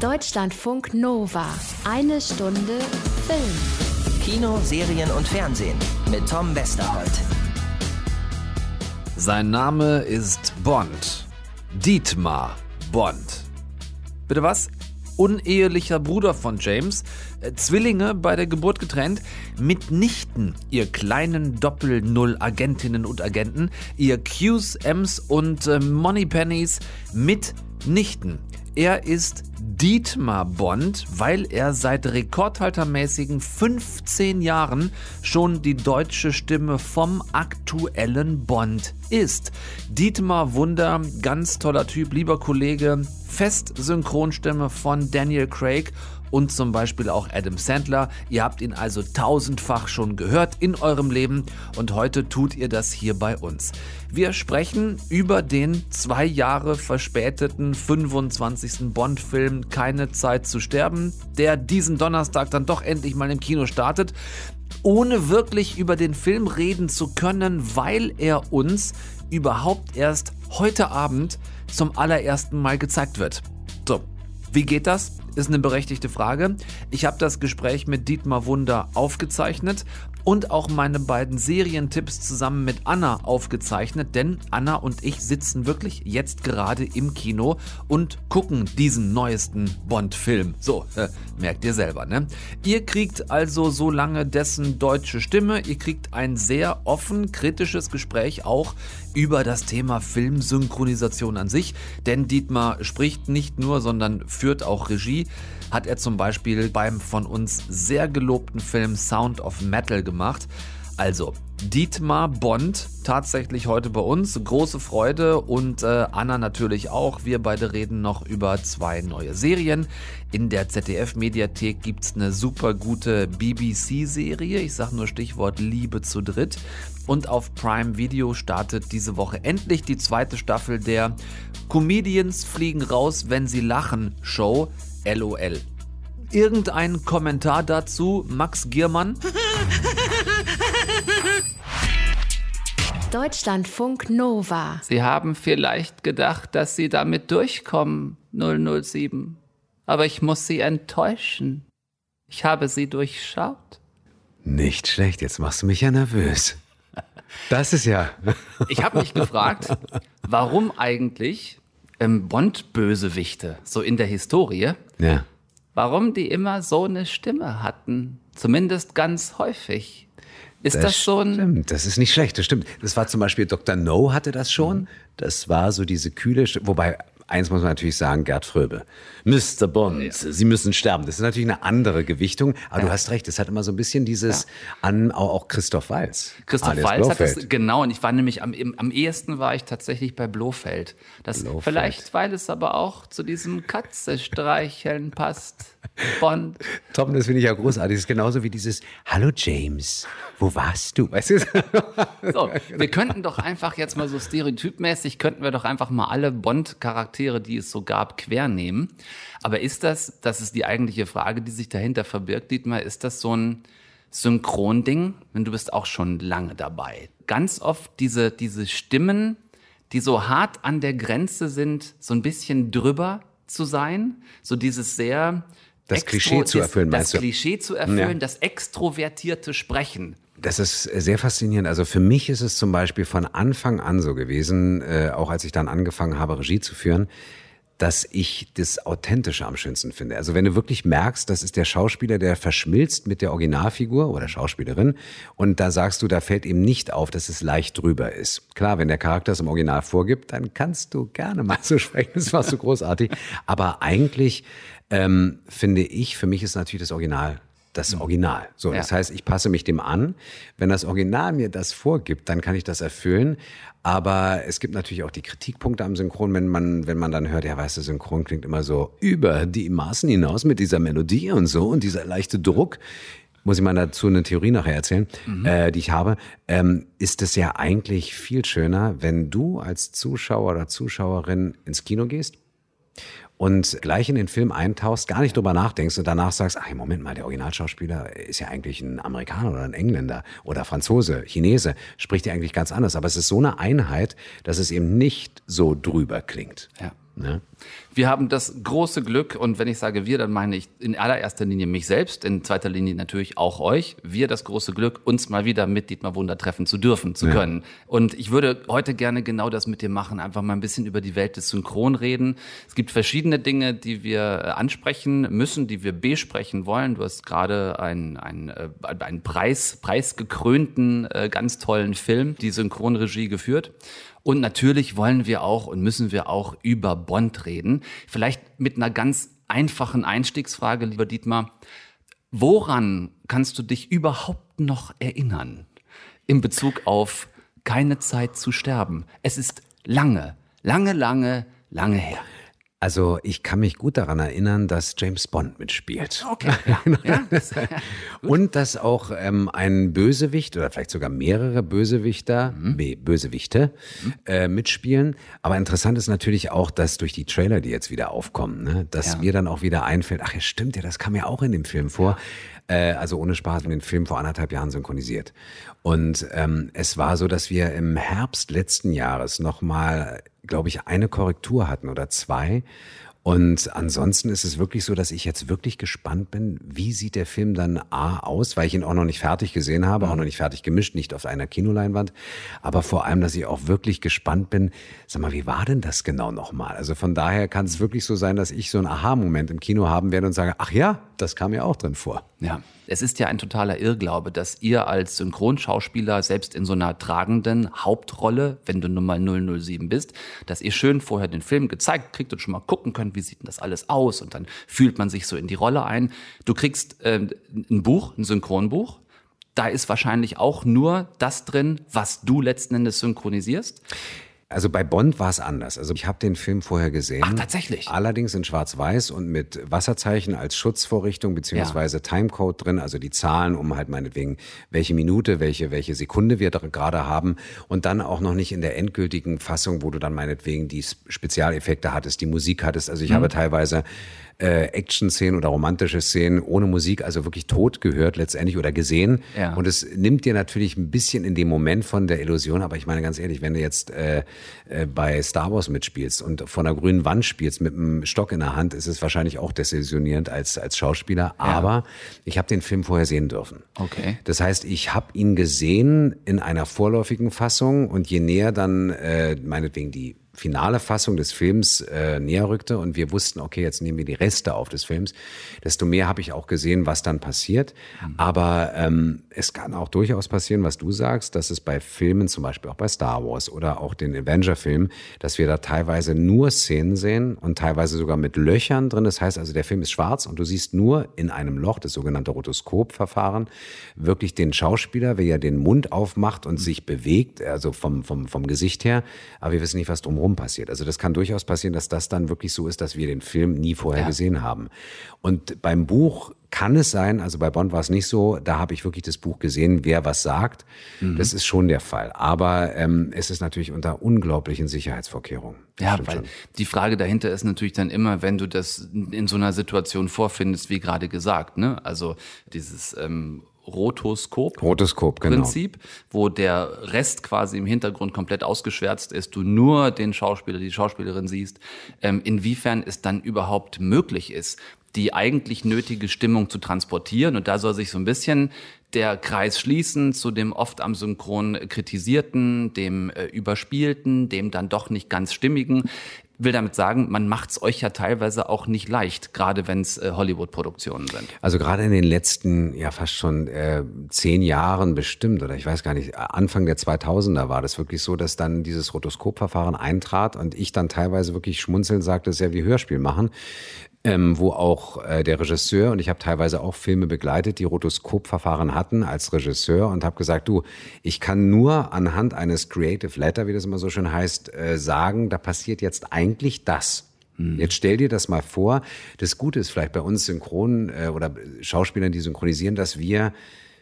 Deutschlandfunk Nova. Eine Stunde Film. Kino, Serien und Fernsehen mit Tom Westerholt. Sein Name ist Bond. Dietmar Bond. Bitte was? Unehelicher Bruder von James, äh, Zwillinge bei der Geburt getrennt, mitnichten ihr kleinen Doppel-Null-Agentinnen und Agenten, ihr Qs, Ms und äh, Moneypennies mitnichten. Er ist Dietmar Bond, weil er seit rekordhaltermäßigen 15 Jahren schon die deutsche Stimme vom aktuellen Bond ist. Dietmar Wunder, ganz toller Typ, lieber Kollege, Fest-Synchronstimme von Daniel Craig und zum Beispiel auch Adam Sandler. Ihr habt ihn also tausendfach schon gehört in eurem Leben und heute tut ihr das hier bei uns. Wir sprechen über den zwei Jahre verspäteten 25. Bond-Film Keine Zeit zu sterben, der diesen Donnerstag dann doch endlich mal im Kino startet ohne wirklich über den Film reden zu können, weil er uns überhaupt erst heute Abend zum allerersten Mal gezeigt wird. Wie geht das? Ist eine berechtigte Frage. Ich habe das Gespräch mit Dietmar Wunder aufgezeichnet und auch meine beiden Serientipps zusammen mit Anna aufgezeichnet, denn Anna und ich sitzen wirklich jetzt gerade im Kino und gucken diesen neuesten Bond-Film. So, äh, merkt ihr selber, ne? Ihr kriegt also so lange dessen deutsche Stimme, ihr kriegt ein sehr offen, kritisches Gespräch auch über das Thema Filmsynchronisation an sich, denn Dietmar spricht nicht nur, sondern führt auch Regie hat er zum Beispiel beim von uns sehr gelobten Film Sound of Metal gemacht. Also, Dietmar Bond tatsächlich heute bei uns. Große Freude und äh, Anna natürlich auch. Wir beide reden noch über zwei neue Serien. In der ZDF-Mediathek gibt es eine super gute BBC-Serie. Ich sage nur Stichwort Liebe zu Dritt. Und auf Prime Video startet diese Woche endlich die zweite Staffel der Comedians fliegen raus, wenn sie lachen Show. LOL. Irgendein Kommentar dazu, Max Giermann? Deutschlandfunk Nova. Sie haben vielleicht gedacht, dass Sie damit durchkommen, 007. Aber ich muss Sie enttäuschen. Ich habe Sie durchschaut. Nicht schlecht, jetzt machst du mich ja nervös. Das ist ja. Ich habe mich gefragt, warum eigentlich ähm, Bond-Bösewichte, so in der Historie, Ja. warum die immer so eine Stimme hatten. Zumindest ganz häufig. Ist das, so ein. Stimmt, das ist nicht schlecht, das stimmt. Das war zum Beispiel Dr. No hatte das schon. Das war so diese kühle Stimme. Wobei, eins muss man natürlich sagen, Gerd Fröbe. Mr. Bond, Sie müssen sterben. Das ist natürlich eine andere Gewichtung. Aber du hast recht, es hat immer so ein bisschen dieses an, auch, Christoph Walz. Christoph alias Waltz hat das, genau, und ich war nämlich am, am ehesten war ich tatsächlich bei Blofeld. Das, Blofeld. Vielleicht, weil es aber auch zu diesem Katze-Streicheln passt. Bond. Tom, das finde ich ja großartig. Das ist genauso wie dieses Hallo James, wo warst du? Weißt du? So, wir könnten doch einfach jetzt mal so stereotypmäßig, könnten wir doch einfach mal alle Bond-Charaktere, die es so gab, quer nehmen. Aber ist das, das ist die eigentliche Frage, die sich dahinter verbirgt, Dietmar, ist das so ein Synchronding? Denn du bist auch schon lange dabei. Ganz oft diese, diese Stimmen, die so hart an der Grenze sind, so ein bisschen drüber zu sein, so dieses sehr Das Klischee zu erfüllen, das meinst du? Klischee zu erfüllen, Ja. das extrovertierte Sprechen. Das ist sehr faszinierend. Also für mich ist es zum Beispiel von Anfang an so gewesen, äh, auch als ich dann angefangen habe, Regie zu führen, dass ich das Authentische am schönsten finde. Also wenn du wirklich merkst, das ist der Schauspieler, der verschmilzt mit der Originalfigur oder Schauspielerin und da sagst du, da fällt ihm nicht auf, dass es leicht drüber ist. Klar, wenn der Charakter es im Original vorgibt, dann kannst du gerne mal so sprechen, das warst du großartig. Aber eigentlich ähm, finde ich, für mich ist natürlich das Original das Original. So, das Ja. heißt, ich passe mich dem an. Wenn das Original mir das vorgibt, dann kann ich das erfüllen. Aber es gibt natürlich auch die Kritikpunkte am Synchron, wenn man, wenn man dann hört, ja, weißt du, Synchron klingt immer so über die Maßen hinaus mit dieser Melodie und so und dieser leichte Druck. Muss ich mal dazu eine Theorie nachher erzählen, äh, die ich habe, ähm, ist es ja eigentlich viel schöner, wenn du als Zuschauer oder Zuschauerin ins Kino gehst und gleich in den Film eintauchst, gar nicht drüber nachdenkst und danach sagst, ach, Moment mal, der Originalschauspieler ist ja eigentlich ein Amerikaner oder ein Engländer oder Franzose, Chinese, spricht ja eigentlich ganz anders. Aber es ist so eine Einheit, dass es eben nicht so drüber klingt. Ja. Ne? Wir haben das große Glück, und wenn ich sage wir, dann meine ich in allererster Linie mich selbst, in zweiter Linie natürlich auch euch. Wir das große Glück, uns mal wieder mit Dietmar Wunder treffen zu dürfen, zu Ja. können. Und ich würde heute gerne genau das mit dir machen, einfach mal ein bisschen über die Welt des Synchron reden. Es gibt verschiedene Dinge, die wir äh, ansprechen müssen, die wir besprechen wollen. Du hast gerade einen, einen, äh, einen Preis, preisgekrönten, äh, ganz tollen Film, die Synchronregie geführt. Und natürlich wollen wir auch und müssen wir auch über Bond reden. Vielleicht mit einer ganz einfachen Einstiegsfrage, lieber Dietmar. Woran kannst du dich überhaupt noch erinnern in Bezug auf keine Zeit zu sterben? Es ist lange, lange, lange, lange her. Also ich kann mich gut daran erinnern, dass James Bond mitspielt. Okay, ja, ja, das, Und dass auch ähm, ein Bösewicht oder vielleicht sogar mehrere Bösewichter, Mhm. nee, Bösewichte äh, mitspielen. Aber interessant ist natürlich auch, dass durch die Trailer, die jetzt wieder aufkommen, ne, dass Ja. mir dann auch wieder einfällt, ach ja, stimmt ja, das kam ja auch in dem Film vor. Äh, also ohne Spaß, den Film vor anderthalb Jahren synchronisiert. Und ähm, es war so, dass wir im Herbst letzten Jahres nochmal, glaube ich, eine Korrektur hatten oder zwei. Und ansonsten ist es wirklich so, dass ich jetzt wirklich gespannt bin, wie sieht der Film dann A aus, weil ich ihn auch noch nicht fertig gesehen habe, auch noch nicht fertig gemischt, nicht auf einer Kinoleinwand, aber vor allem, dass ich auch wirklich gespannt bin, sag mal, wie war denn das genau nochmal? Also von daher kann es wirklich so sein, dass ich so einen Aha-Moment im Kino haben werde und sage, ach ja, das kam ja auch drin vor. Ja, es ist ja ein totaler Irrglaube, dass ihr als Synchronschauspieler selbst in so einer tragenden Hauptrolle, wenn du nun mal 007 bist, dass ihr schön vorher den Film gezeigt kriegt und schon mal gucken könnt, wie sieht denn das alles aus und dann fühlt man sich so in die Rolle ein. Du kriegst äh, ein Buch, ein Synchronbuch. Da ist wahrscheinlich auch nur das drin, was du letzten Endes synchronisierst. Also bei Bond war es anders. Also ich habe den Film vorher gesehen. Ach, tatsächlich? Allerdings in Schwarz-Weiß und mit Wasserzeichen als Schutzvorrichtung beziehungsweise Timecode drin, also die Zahlen, um halt meinetwegen welche Minute, welche welche Sekunde wir gerade haben und dann auch noch nicht in der endgültigen Fassung, wo du dann meinetwegen die Spezialeffekte hattest, die Musik hattest. Also ich Mhm. habe teilweise äh, Action-Szenen oder romantische Szenen ohne Musik, also wirklich tot gehört letztendlich oder gesehen. Ja. Und es nimmt dir natürlich ein bisschen in dem Moment von der Illusion, aber ich meine ganz ehrlich, wenn du jetzt äh, äh, bei Star Wars mitspielst und vor einer grünen Wand spielst mit einem Stock in der Hand, ist es wahrscheinlich auch desillusionierend als, als Schauspieler. Aber ich habe den Film vorher sehen dürfen. Okay. Das heißt, ich habe ihn gesehen in einer vorläufigen Fassung und je näher dann äh, meinetwegen die finale Fassung des Films äh, näher rückte und wir wussten, okay, jetzt nehmen wir die Reste auf des Films, desto mehr habe ich auch gesehen, was dann passiert. Aber ähm, es kann auch durchaus passieren, was du sagst, dass es bei Filmen, zum Beispiel auch bei Star Wars oder auch den Avenger-Filmen, dass wir da teilweise nur Szenen sehen und teilweise sogar mit Löchern drin. Das heißt also, der Film ist schwarz und du siehst nur in einem Loch, das sogenannte Rotoskopverfahren, wirklich den Schauspieler, wie er den Mund aufmacht und sich bewegt, also vom, vom, vom Gesicht her. Aber wir wissen nicht, was drumherum passiert. Also das kann durchaus passieren, dass das dann wirklich so ist, dass wir den Film nie vorher Ja. gesehen haben. Und beim Buch kann es sein, also bei Bond war es nicht so, da habe ich wirklich das Buch gesehen, wer was sagt. Mhm. Das ist schon der Fall. Aber ähm, es ist natürlich unter unglaublichen Sicherheitsvorkehrungen. Ja, weil schon. die Frage dahinter ist natürlich dann immer, wenn du das in so einer Situation vorfindest, wie gerade gesagt, ne? Also dieses ähm, Rotoskop. Rotoskop, genau. Prinzip, wo der Rest quasi im Hintergrund komplett ausgeschwärzt ist, du nur den Schauspieler, die Schauspielerin siehst, ähm, inwiefern es dann überhaupt möglich ist, die eigentlich nötige Stimmung zu transportieren. Und da soll sich so ein bisschen der Kreis schließen zu dem oft am Synchron kritisierten, dem äh, überspielten, dem dann doch nicht ganz stimmigen. Will damit sagen, man macht's euch ja teilweise auch nicht leicht, gerade wenn es äh, Hollywood-Produktionen sind. Also gerade in den letzten, ja fast schon äh, zehn Jahren bestimmt, oder ich weiß gar nicht, Anfang der 2000er war das wirklich so, dass dann dieses Rotoskopverfahren eintrat und ich dann teilweise wirklich schmunzelnd sagte, das ist ja wie Hörspiel machen. Ähm, wo auch äh, der Regisseur und ich habe teilweise auch Filme begleitet, die Rotoskopverfahren hatten als Regisseur und habe gesagt, du, ich kann nur anhand eines Creative Letter, wie das immer so schön heißt, äh, sagen, da passiert jetzt eigentlich das. Jetzt stell dir das mal vor. Das Gute ist vielleicht bei uns Synchron äh, oder Schauspielern, die synchronisieren, dass wir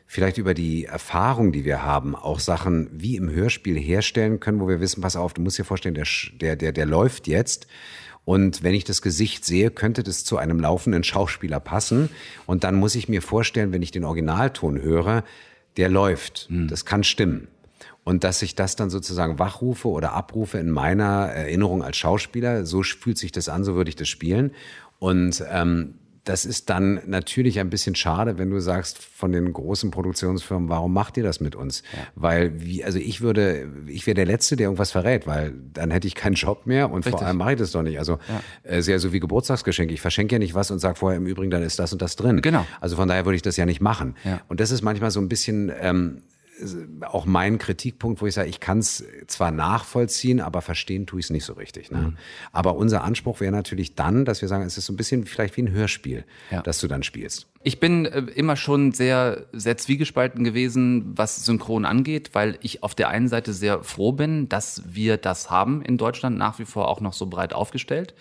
vielleicht über die Erfahrung, die wir haben, auch Sachen wie im Hörspiel herstellen können, wo wir wissen, pass auf, du musst dir vorstellen, der, der, der, der läuft jetzt. Und wenn ich das Gesicht sehe, könnte das zu einem laufenden Schauspieler passen. Und dann muss ich mir vorstellen, wenn ich den Originalton höre, der läuft. Das kann stimmen. Und dass ich das dann sozusagen wachrufe oder abrufe in meiner Erinnerung als Schauspieler, so fühlt sich das an, so würde ich das spielen. Und ähm, das ist dann natürlich ein bisschen schade, wenn du sagst von den großen Produktionsfirmen, warum macht ihr das mit uns? Ja. Weil, wie, also ich würde, ich wäre der Letzte, der irgendwas verrät, weil dann hätte ich keinen Job mehr und Richtig. vor allem mache ich das doch nicht. Also ja. äh, sehr so wie Geburtstagsgeschenke. Ich verschenke ja nicht was und sage vorher im Übrigen, dann ist das und das drin. Genau. Also von daher würde ich das ja nicht machen. Ja. Und das ist manchmal so ein bisschen ähm, auch mein Kritikpunkt, wo ich sage, ich kann es zwar nachvollziehen, aber verstehen tue ich es nicht so richtig. Ne? Mhm. Aber unser Anspruch wäre natürlich dann, dass wir sagen, es ist so ein bisschen vielleicht wie ein Hörspiel, ja. das du dann spielst. Ich bin äh, immer schon sehr, sehr zwiegespalten gewesen, was Synchron angeht, weil ich auf der einen Seite sehr froh bin, dass wir das haben in Deutschland nach wie vor auch noch so breit aufgestellt.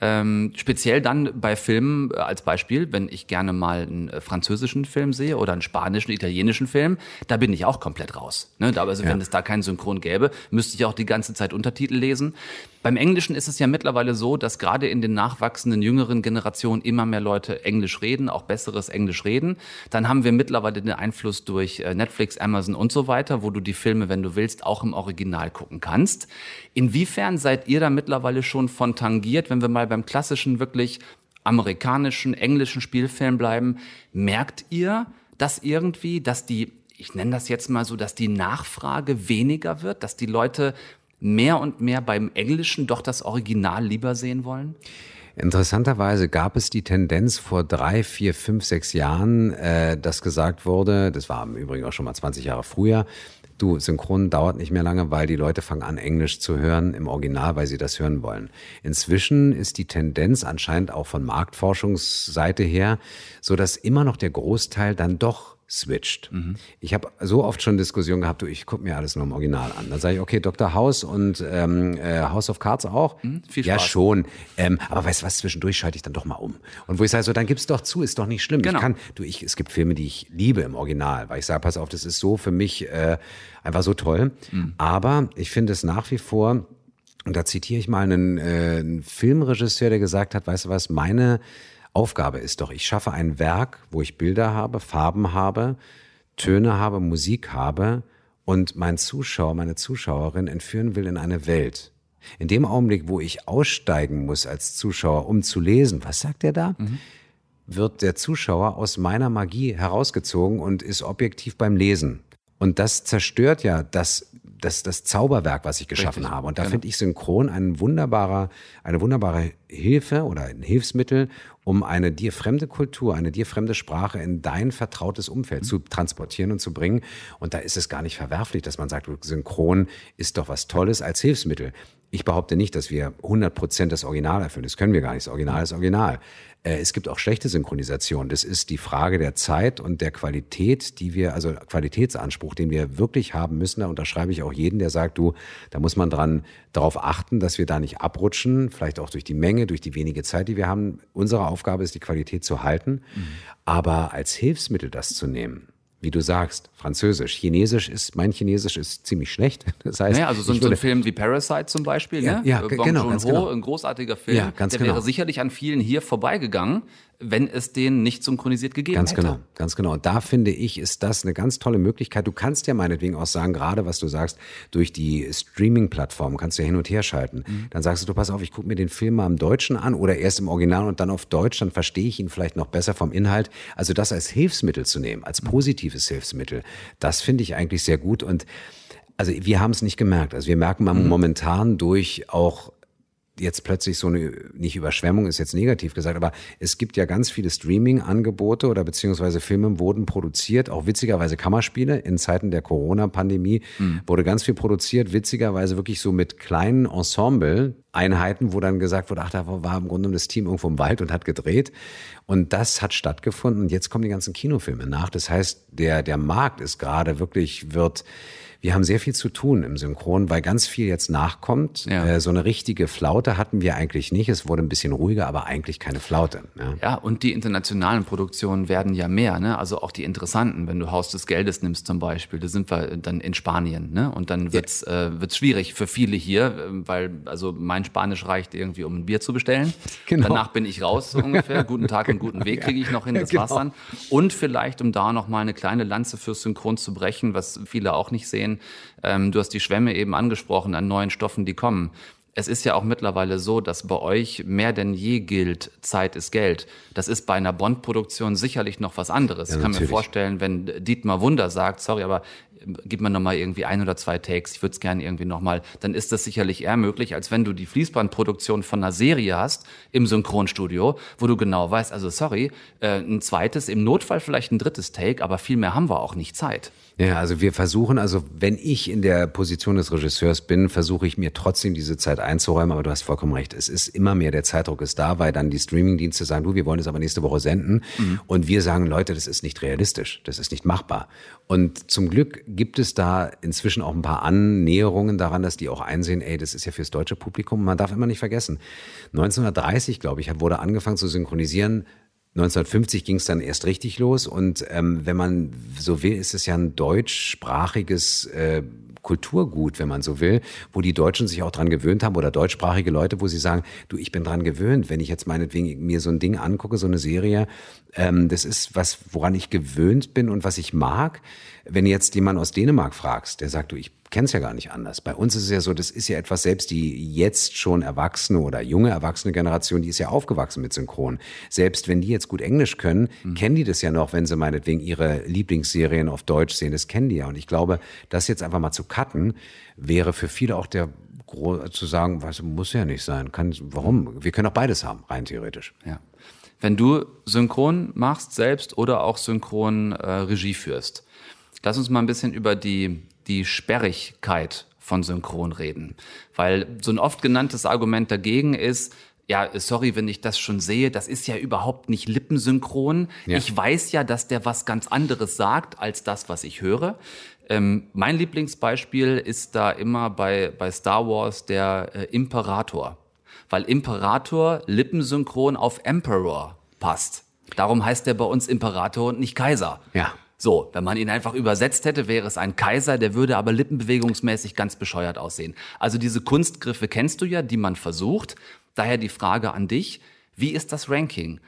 Ähm, speziell dann bei Filmen äh, als Beispiel, wenn ich gerne mal einen äh, französischen Film sehe oder einen spanischen, italienischen Film, da bin ich auch komplett raus. Ne? Also ja. wenn es da keinen Synchron gäbe, müsste ich auch die ganze Zeit Untertitel lesen. Beim Englischen ist es ja mittlerweile so, dass gerade in den nachwachsenden jüngeren Generationen immer mehr Leute Englisch reden, auch besseres Englisch reden. Dann haben wir mittlerweile den Einfluss durch äh, Netflix, Amazon und so weiter, wo du die Filme, wenn du willst, auch im Original gucken kannst. Inwiefern seid ihr da mittlerweile schon von tangiert, wenn wir mal beim klassischen, wirklich amerikanischen, englischen Spielfilm bleiben? Merkt ihr, dass irgendwie, dass die ich nenne das jetzt mal so, dass die Nachfrage weniger wird, dass die Leute mehr und mehr beim Englischen doch das Original lieber sehen wollen? Interessanterweise gab es die Tendenz vor drei, vier, fünf, sechs Jahren, äh, dass gesagt wurde, das war im Übrigen auch schon mal 20 Jahre früher, du, Synchron dauert nicht mehr lange, weil die Leute fangen an, Englisch zu hören im Original, weil sie das hören wollen. Inzwischen ist die Tendenz anscheinend auch von Marktforschungsseite her, so dass immer noch der Großteil dann doch switcht. Mhm. Ich habe so oft schon Diskussionen gehabt, du, ich gucke mir alles nur im Original an. Dann sage ich, okay, Dr. House und ähm, äh, House of Cards auch. Mhm, viel Spaß. Ja, schon. Ähm, aber weißt du was, zwischendurch schalte ich dann doch mal um. Und wo ich sage, so, dann gib's doch zu, ist doch nicht schlimm. Genau. Ich kann, du, ich, es gibt Filme, die ich liebe im Original, weil ich sage, pass auf, das ist so für mich äh, einfach so toll. Mhm. Aber ich finde es nach wie vor, und da zitiere ich mal einen, äh, einen Filmregisseur, der gesagt hat, weißt du was, meine Aufgabe ist doch, ich schaffe ein Werk, wo ich Bilder habe, Farben habe, Töne habe, Musik habe und mein Zuschauer, meine Zuschauerin entführen will in eine Welt. In dem Augenblick, wo ich aussteigen muss als Zuschauer, um zu lesen, was sagt er da? Mhm. Wird der Zuschauer aus meiner Magie herausgezogen und ist objektiv beim Lesen. Und das zerstört ja das, das, das Zauberwerk, was ich geschaffen Richtig, habe. Und da genau. finde ich Synchron ein wunderbarer, eine wunderbare Hilfe oder ein Hilfsmittel, um eine dir fremde Kultur, eine dir fremde Sprache in dein vertrautes Umfeld mhm. zu transportieren und zu bringen. Und da ist es gar nicht verwerflich, dass man sagt, Synchron ist doch was Tolles als Hilfsmittel. Ich behaupte nicht, dass wir 100 Prozent das Original erfüllen. Das können wir gar nicht. Das Original ist Original. Äh, es gibt auch schlechte Synchronisation. Das ist die Frage der Zeit und der Qualität, die wir, also Qualitätsanspruch, den wir wirklich haben müssen. Da unterschreibe ich auch jeden, der sagt, du, da muss man dran, darauf achten, dass wir da nicht abrutschen. Vielleicht auch durch die Menge, durch die wenige Zeit, die wir haben. Unsere Aufgabe ist, die Qualität zu halten. Mhm. Aber als Hilfsmittel das zu nehmen, wie du sagst, Französisch. Chinesisch ist, mein Chinesisch ist ziemlich schlecht. Das heißt, naja, also so, so ein Film wie Parasite zum Beispiel, ja, ne? ja, äh, Bong genau, Ho, genau. ein großartiger Film, ja, der genau. wäre sicherlich an vielen hier vorbeigegangen, wenn es den nicht synchronisiert gegeben ganz hätte. Ganz genau, ganz genau. Und da finde ich, ist das eine ganz tolle Möglichkeit. Du kannst ja meinetwegen auch sagen, gerade was du sagst, durch die Streaming-Plattform kannst du ja hin und her schalten. Mhm. Dann sagst du, du pass auf, ich gucke mir den Film mal im Deutschen an oder erst im Original und dann auf Deutsch, dann verstehe ich ihn vielleicht noch besser vom Inhalt. Also das als Hilfsmittel zu nehmen, als mhm. positives Hilfsmittel, das finde ich eigentlich sehr gut und also wir haben es nicht gemerkt. Also wir merken mhm. momentan durch auch jetzt plötzlich so eine, nicht Überschwemmung ist jetzt negativ gesagt, aber es gibt ja ganz viele Streaming-Angebote oder beziehungsweise Filme wurden produziert, auch witzigerweise Kammerspiele in Zeiten der Corona-Pandemie mhm. wurde ganz viel produziert, witzigerweise wirklich so mit kleinen Ensemble-Einheiten, wo dann gesagt wurde, ach, da war im Grunde das Team irgendwo im Wald und hat gedreht. Und das hat stattgefunden und jetzt kommen die ganzen Kinofilme nach. Das heißt, der, der Markt ist gerade wirklich, wird, wir haben sehr viel zu tun im Synchron, weil ganz viel jetzt nachkommt. Ja. Äh, so eine richtige Flaute hatten wir eigentlich nicht. Es wurde ein bisschen ruhiger, aber eigentlich keine Flaute. Ja, ja und die internationalen Produktionen werden ja mehr. Ne? Also auch die interessanten. Wenn du Haus des Geldes nimmst zum Beispiel, da sind wir dann in Spanien. Ne? Und dann wird's ja. äh, wird's schwierig für viele hier, weil also mein Spanisch reicht irgendwie, um ein Bier zu bestellen. Genau. Danach bin ich raus, so ungefähr. Guten Tag und guten Weg kriege ich noch hin, das Ja, war's genau. dann. Und vielleicht, um da noch mal eine kleine Lanze fürs Synchron zu brechen, was viele auch nicht sehen. Ähm, du hast die Schwämme eben angesprochen an neuen Stoffen, die kommen. Es ist ja auch mittlerweile so, dass bei euch mehr denn je gilt, Zeit ist Geld. Das ist bei einer Bond-Produktion sicherlich noch was anderes. Ja, ich kann mir natürlich. vorstellen, wenn Dietmar Wunder sagt, sorry, aber gib mir noch mal irgendwie ein oder zwei Takes, ich würde es gerne irgendwie noch mal, dann ist das sicherlich eher möglich, als wenn du die Fließbandproduktion von einer Serie hast im Synchronstudio, wo du genau weißt, also sorry, äh, ein zweites, im Notfall vielleicht ein drittes Take, aber viel mehr haben wir auch nicht Zeit. Ja, also wir versuchen, also wenn ich in der Position des Regisseurs bin, versuche ich mir trotzdem diese Zeit einzuräumen, aber du hast vollkommen recht, es ist immer mehr, der Zeitdruck ist da, weil dann die Streamingdienste sagen, du, wir wollen es aber nächste Woche senden. Und wir sagen, Leute, das ist nicht realistisch, das ist nicht machbar. Und zum Glück gibt es da inzwischen auch ein paar Annäherungen daran, dass die auch einsehen, ey, das ist ja fürs deutsche Publikum, man darf immer nicht vergessen, 1930, glaube ich, wurde angefangen zu synchronisieren, 1950 ging es dann erst richtig los und ähm, wenn man so will, ist es ja ein deutschsprachiges äh, Kulturgut, wenn man so will, wo die Deutschen sich auch dran gewöhnt haben oder deutschsprachige Leute, wo sie sagen, du, ich bin dran gewöhnt, wenn ich jetzt meinetwegen mir so ein Ding angucke, so eine Serie, ähm, das ist was, woran ich gewöhnt bin und was ich mag. Wenn jetzt jemand aus Dänemark fragst, der sagt, du, ich kenn's ja gar nicht anders. Bei uns ist es ja so, das ist ja etwas, selbst die jetzt schon erwachsene oder junge erwachsene Generation, die ist ja aufgewachsen mit Synchron. Selbst wenn die jetzt gut Englisch können, kennen die das ja noch, wenn sie meinetwegen ihre Lieblingsserien auf Deutsch sehen, das kennen die ja. Und ich glaube, das jetzt einfach mal zu cutten, wäre für viele auch der zu sagen, was muss ja nicht sein. Kann, warum? Wir können auch beides haben, rein theoretisch. Ja. Wenn du Synchron machst selbst oder auch Synchron äh, Regie führst, lass uns mal ein bisschen über die, die Sperrigkeit von Synchron reden. Weil so ein oft genanntes Argument dagegen ist, ja, sorry, wenn ich das schon sehe, das ist ja überhaupt nicht lippensynchron. Ja. Ich weiß ja, dass der was ganz anderes sagt als das, was ich höre. Ähm, mein Lieblingsbeispiel ist da immer bei, bei Star Wars der äh, Imperator. Weil Imperator lippensynchron auf Emperor passt. Darum heißt er bei uns Imperator und nicht Kaiser. Ja. So, wenn man ihn einfach übersetzt hätte, wäre es ein Kaiser, der würde aber lippenbewegungsmäßig ganz bescheuert aussehen. Also diese Kunstgriffe kennst du ja, die man versucht. Daher die Frage an dich, wie ist das Ranking?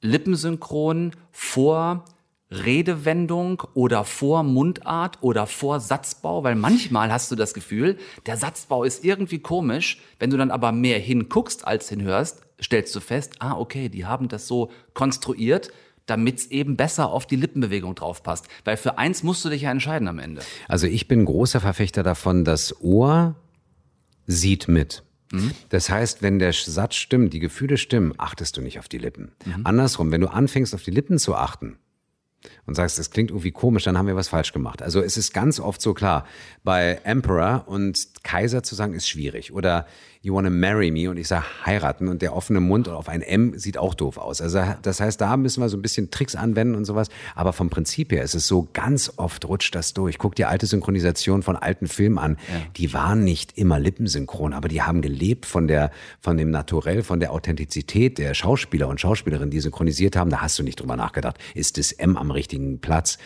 Lippensynchron vor Redewendung oder vor Mundart oder vor Satzbau, weil manchmal hast du das Gefühl, der Satzbau ist irgendwie komisch. Wenn du dann aber mehr hinguckst als hinhörst, stellst du fest, ah, okay, die haben das so konstruiert, damit es eben besser auf die Lippenbewegung draufpasst. Weil für eins musst du dich ja entscheiden am Ende. Also ich bin großer Verfechter davon, das Ohr sieht mit. Das heißt, wenn der Satz stimmt, die Gefühle stimmen, achtest du nicht auf die Lippen. Andersrum, wenn du anfängst, auf die Lippen zu achten und sagst, das klingt irgendwie komisch, dann haben wir was falsch gemacht. Also es ist ganz oft so klar, bei Emperor und Kaiser zu sagen, ist schwierig. Oder you wanna marry me und ich sage heiraten und der offene Mund auf ein M sieht auch doof aus. Also das heißt, da müssen wir so ein bisschen Tricks anwenden und sowas. Aber vom Prinzip her ist es so, ganz oft rutscht das durch. Guck dir alte Synchronisation von alten Filmen an. Die waren nicht immer lippensynchron, aber die haben gelebt von der, von dem Naturell, von der Authentizität der Schauspieler und Schauspielerinnen, die synchronisiert haben. Da hast du nicht drüber nachgedacht. Ist das M am richtigen Platz?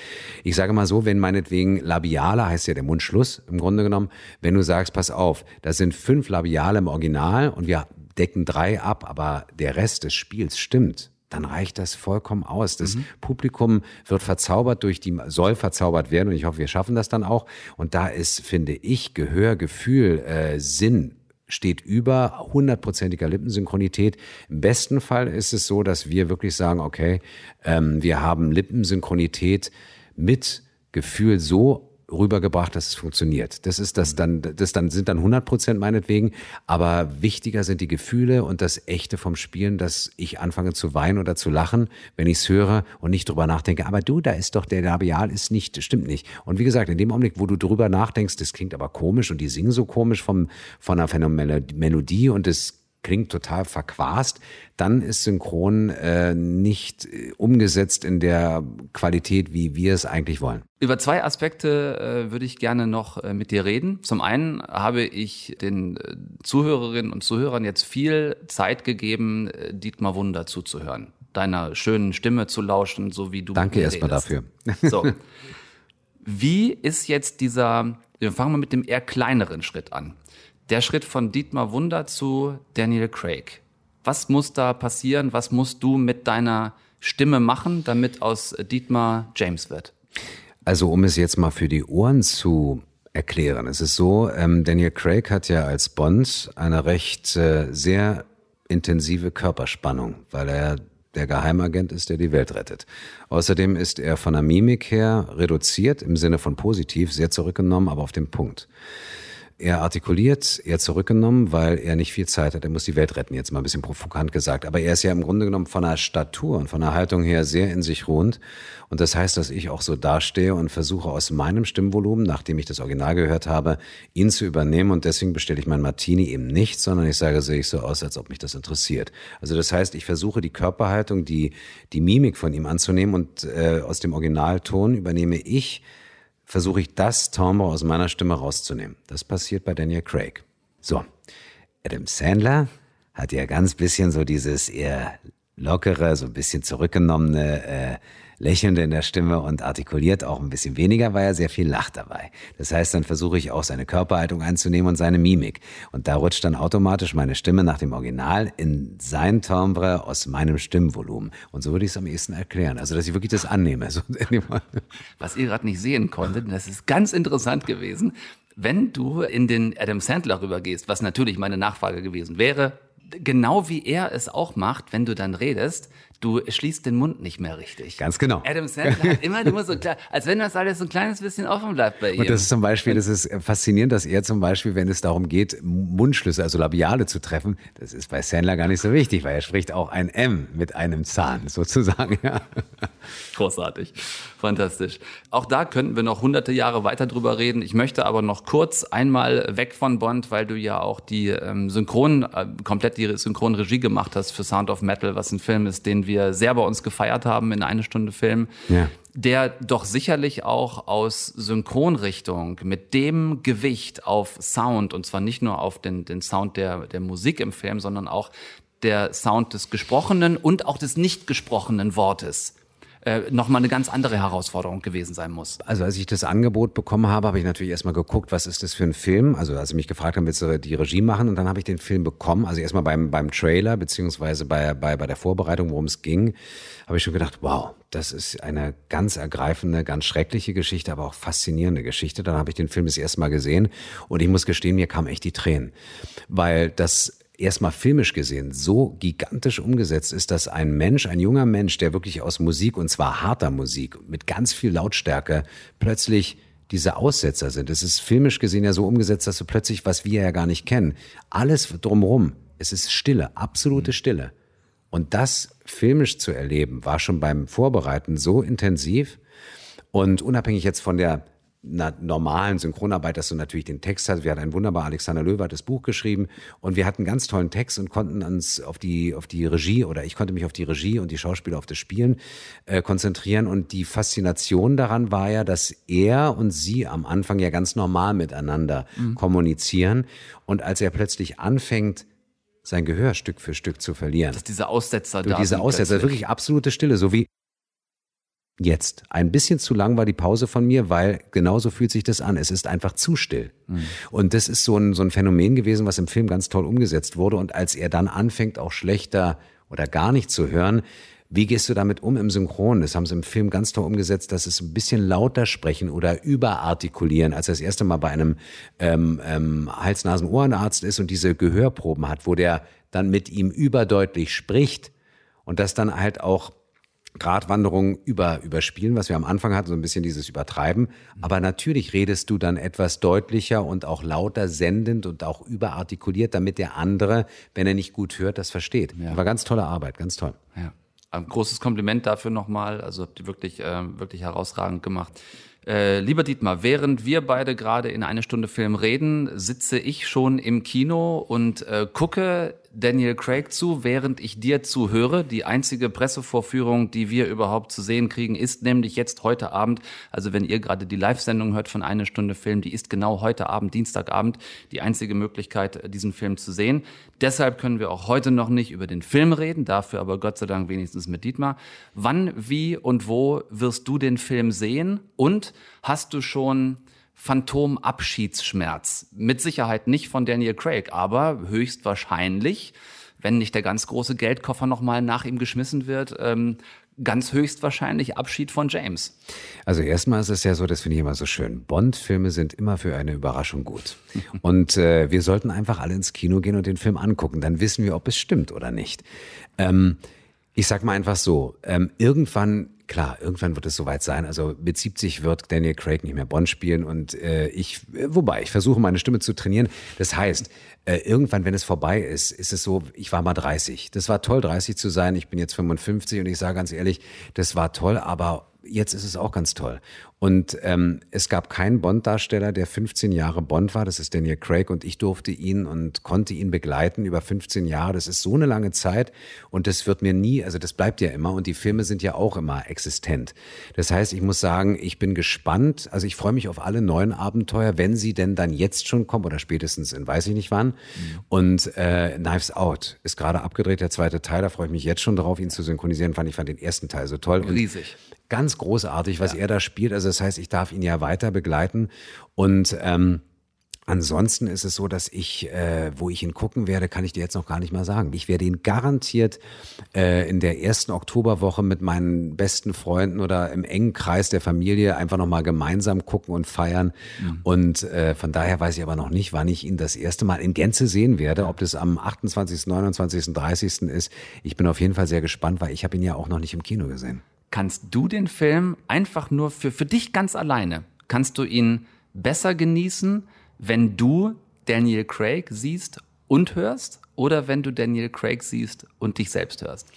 Ich sage mal so, wenn meinetwegen Labiale heißt ja der Mundschluss im Grunde genommen, wenn du sagst, pass auf, da sind fünf Labiale im Original und wir decken drei ab, aber der Rest des Spiels stimmt, dann reicht das vollkommen aus. Das Publikum wird verzaubert durch die, soll verzaubert werden und ich hoffe, wir schaffen das dann auch. Und da ist, finde ich, Gehör, Gefühl, äh, Sinn steht über hundertprozentiger Lippensynchronität. Im besten Fall ist es so, dass wir wirklich sagen, okay, ähm, wir haben Lippensynchronität mit Gefühl so rübergebracht, dass es funktioniert. Das ist das dann, das dann sind dann 100 Prozent meinetwegen, aber wichtiger sind die Gefühle und das Echte vom Spielen, dass ich anfange zu weinen oder zu lachen, wenn ich es höre und nicht drüber nachdenke, aber du, da ist doch der Labial ist nicht, stimmt nicht. Und wie gesagt, in dem Augenblick, wo du drüber nachdenkst, das klingt aber komisch und die singen so komisch vom, von einer phänomenalen Melodie und das klingt total verquast, dann ist Synchron äh, nicht äh, umgesetzt in der Qualität, wie wir es eigentlich wollen. Über zwei Aspekte äh, würde ich gerne noch äh, mit dir reden. Zum einen habe ich den äh, Zuhörerinnen und Zuhörern jetzt viel Zeit gegeben, äh, Dietmar Wunder zuzuhören, deiner schönen Stimme zu lauschen, so wie du Danke erstmal dafür. So. Wie ist jetzt dieser, wir fangen mal mit dem eher kleineren Schritt an. Der Schritt von Dietmar Wunder zu Daniel Craig. Was muss da passieren? Was musst du mit deiner Stimme machen, damit aus Dietmar James wird? Also um es jetzt mal für die Ohren zu erklären. Es ist so, ähm, Daniel Craig hat ja als Bond eine recht äh, sehr intensive Körperspannung, weil er der Geheimagent ist, der die Welt rettet. Außerdem ist er von der Mimik her reduziert, im Sinne von positiv, sehr zurückgenommen, aber auf den Punkt. Er artikuliert, er zurückgenommen, weil er nicht viel Zeit hat. Er muss die Welt retten, jetzt mal ein bisschen provokant gesagt. Aber er ist ja im Grunde genommen von der Statur und von der Haltung her sehr in sich ruhend. Und das heißt, dass ich auch so dastehe und versuche aus meinem Stimmvolumen, nachdem ich das Original gehört habe, ihn zu übernehmen. Und deswegen bestelle ich mein Martini eben nicht, sondern ich sage, sehe ich so aus, als ob mich das interessiert. Also das heißt, ich versuche die Körperhaltung, die, die Mimik von ihm anzunehmen und äh, aus dem Originalton übernehme ich versuche ich das Timbre aus meiner Stimme rauszunehmen. Das passiert bei Daniel Craig. So, Adam Sandler hat ja ganz bisschen so dieses eher lockere, so ein bisschen zurückgenommene äh, Lächelnde in der Stimme und artikuliert auch ein bisschen weniger, weil er sehr viel lacht dabei. Das heißt, dann versuche ich auch seine Körperhaltung einzunehmen und seine Mimik. Und da rutscht dann automatisch meine Stimme nach dem Original in sein Timbre aus meinem Stimmvolumen. Und so würde ich es am ehesten erklären. Also, dass ich wirklich das annehme. Was ihr gerade nicht sehen konntet, das ist ganz interessant gewesen. Wenn du in den Adam Sandler rübergehst, was natürlich meine Nachfrage gewesen wäre, genau wie er es auch macht, wenn du dann redest, du schließt den Mund nicht mehr richtig. Ganz genau. Adam Sandler hat immer nur so klar, als wenn das alles so ein kleines bisschen offen bleibt bei ihm. Und das ist zum Beispiel, das ist faszinierend, dass er zum Beispiel, wenn es darum geht, Mundschlüsse, also Labiale zu treffen, das ist bei Sandler gar nicht so wichtig, weil er spricht auch ein M mit einem Zahn sozusagen. Ja. Großartig, fantastisch. Auch da könnten wir noch hunderte Jahre weiter drüber reden. Ich möchte aber noch kurz einmal weg von Bond, weil du ja auch die ähm, Synchron, äh, komplett die Synchronregie gemacht hast für Sound of Metal, was ein Film ist, den wir wir sehr bei uns gefeiert haben in eine Stunde Film. Ja der doch sicherlich auch aus Synchronrichtung mit dem Gewicht auf Sound, und zwar nicht nur auf den, den Sound der, der Musik im Film, sondern auch der Sound des gesprochenen und auch des nicht gesprochenen Wortes äh, nochmal eine ganz andere Herausforderung gewesen sein muss. Also als ich das Angebot bekommen habe, habe ich natürlich erstmal geguckt, was ist das für ein Film. Also als sie mich gefragt haben, willst du die Regie machen? Und dann habe ich den Film bekommen. Also erstmal beim, beim Trailer, beziehungsweise bei, bei, bei der Vorbereitung, worum es ging, habe ich schon gedacht, wow, das ist eine ganz ergreifende, ganz schreckliche Geschichte, aber auch faszinierende Geschichte. Dann habe ich den Film das erste Mal gesehen und ich muss gestehen, mir kamen echt die Tränen. Weil das erstmal filmisch gesehen so gigantisch umgesetzt ist, dass ein Mensch, ein junger Mensch, der wirklich aus Musik, und zwar harter Musik, mit ganz viel Lautstärke, plötzlich diese Aussetzer sind. Es ist filmisch gesehen ja so umgesetzt, dass du plötzlich, was wir ja gar nicht kennen, alles drumherum, es ist Stille, absolute Stille. Und das filmisch zu erleben, war schon beim Vorbereiten so intensiv. Und unabhängig jetzt von der einer normalen Synchronarbeit, dass du natürlich den Text hast. Wir hatten ein wunderbar, Alexander Löwe hat das Buch geschrieben und wir hatten einen ganz tollen Text und konnten uns auf die, auf die Regie oder ich konnte mich auf die Regie und die Schauspieler auf das Spielen äh, konzentrieren und die Faszination daran war ja, dass er und sie am Anfang ja ganz normal miteinander mhm. kommunizieren und als er plötzlich anfängt, sein Gehör Stück für Stück zu verlieren. Dass diese Aussetzer da Diese Aussetzer, plötzlich. wirklich absolute Stille, so wie jetzt. Ein bisschen zu lang war die Pause von mir, weil genauso fühlt sich das an. Es ist einfach zu still. Mhm. Und das ist so ein, so ein Phänomen gewesen, was im Film ganz toll umgesetzt wurde. Und als er dann anfängt, auch schlechter oder gar nicht zu hören, wie gehst du damit um im Synchron? Das haben sie im Film ganz toll umgesetzt, dass es ein bisschen lauter sprechen oder überartikulieren, als er das erste Mal bei einem ähm, ähm, Hals-Nasen-Ohrenarzt ist und diese Gehörproben hat, wo der dann mit ihm überdeutlich spricht und das dann halt auch Gratwanderung über, überspielen, was wir am Anfang hatten, so ein bisschen dieses Übertreiben. Aber natürlich redest du dann etwas deutlicher und auch lauter sendend und auch überartikuliert, damit der andere, wenn er nicht gut hört, das versteht. Ja. War ganz tolle Arbeit, ganz toll. Ja. Ein großes Kompliment dafür nochmal. Also habt ihr wirklich, äh, wirklich herausragend gemacht. Äh, lieber Dietmar, während wir beide gerade in eine Stunde Film reden, sitze ich schon im Kino und äh, gucke Daniel Craig zu, während ich dir zuhöre. Die einzige Pressevorführung, die wir überhaupt zu sehen kriegen, ist nämlich jetzt heute Abend. Also wenn ihr gerade die Live-Sendung hört von eine Stunde Film, die ist genau heute Abend, Dienstagabend, die einzige Möglichkeit, diesen Film zu sehen. Deshalb können wir auch heute noch nicht über den Film reden, dafür aber Gott sei Dank wenigstens mit Dietmar. Wann, wie und wo wirst du den Film sehen? Und hast du schon Phantom-Abschiedsschmerz. Mit Sicherheit nicht von Daniel Craig, aber höchstwahrscheinlich, wenn nicht der ganz große Geldkoffer nochmal nach ihm geschmissen wird, ähm, ganz höchstwahrscheinlich Abschied von James. Also erstmal ist es ja so, das finde ich immer so schön. Bond-Filme sind immer für eine Überraschung gut. Und äh, wir sollten einfach alle ins Kino gehen und den Film angucken. Dann wissen wir, ob es stimmt oder nicht. Ähm, ich sag mal einfach so, ähm, irgendwann klar, irgendwann wird es soweit sein. Also mit 70 wird Daniel Craig nicht mehr Bond spielen und äh, ich, äh, wobei, ich versuche meine Stimme zu trainieren. Das heißt, äh, irgendwann, wenn es vorbei ist, ist es so, ich war mal 30. Das war toll, 30 zu sein. Ich bin jetzt 55 und ich sage ganz ehrlich, das war toll, aber jetzt ist es auch ganz toll. Und ähm, es gab keinen Bond-Darsteller, der 15 Jahre Bond war. Das ist Daniel Craig und ich durfte ihn und konnte ihn begleiten über 15 Jahre. Das ist so eine lange Zeit und das wird mir nie, also das bleibt ja immer und die Filme sind ja auch immer existent. Das heißt, ich muss sagen, ich bin gespannt. Also ich freue mich auf alle neuen Abenteuer, wenn sie denn dann jetzt schon kommen oder spätestens in weiß ich nicht wann. Mhm. Und äh, Knives Out ist gerade abgedreht, der zweite Teil. Da freue ich mich jetzt schon drauf, ihn zu synchronisieren. Fand ich fand den ersten Teil so toll. Riesig. Und ganz großartig, was ja. er da spielt. Also das heißt, ich darf ihn ja weiter begleiten und ähm, Ansonsten ist es so, dass ich, äh, wo ich ihn gucken werde, kann ich dir jetzt noch gar nicht mal sagen. Ich werde ihn garantiert äh, in der ersten Oktoberwoche mit meinen besten Freunden oder im engen Kreis der Familie einfach nochmal gemeinsam gucken und feiern. Mhm. Und äh, von daher weiß ich aber noch nicht, wann ich ihn das erste Mal in Gänze sehen werde, ob das am 28., 29., 30. ist. Ich bin auf jeden Fall sehr gespannt, weil ich habe ihn ja auch noch nicht im Kino gesehen kannst du den Film einfach nur für, für dich ganz alleine, kannst du ihn besser genießen, wenn du Daniel Craig siehst und hörst oder wenn du Daniel Craig siehst und dich selbst hörst?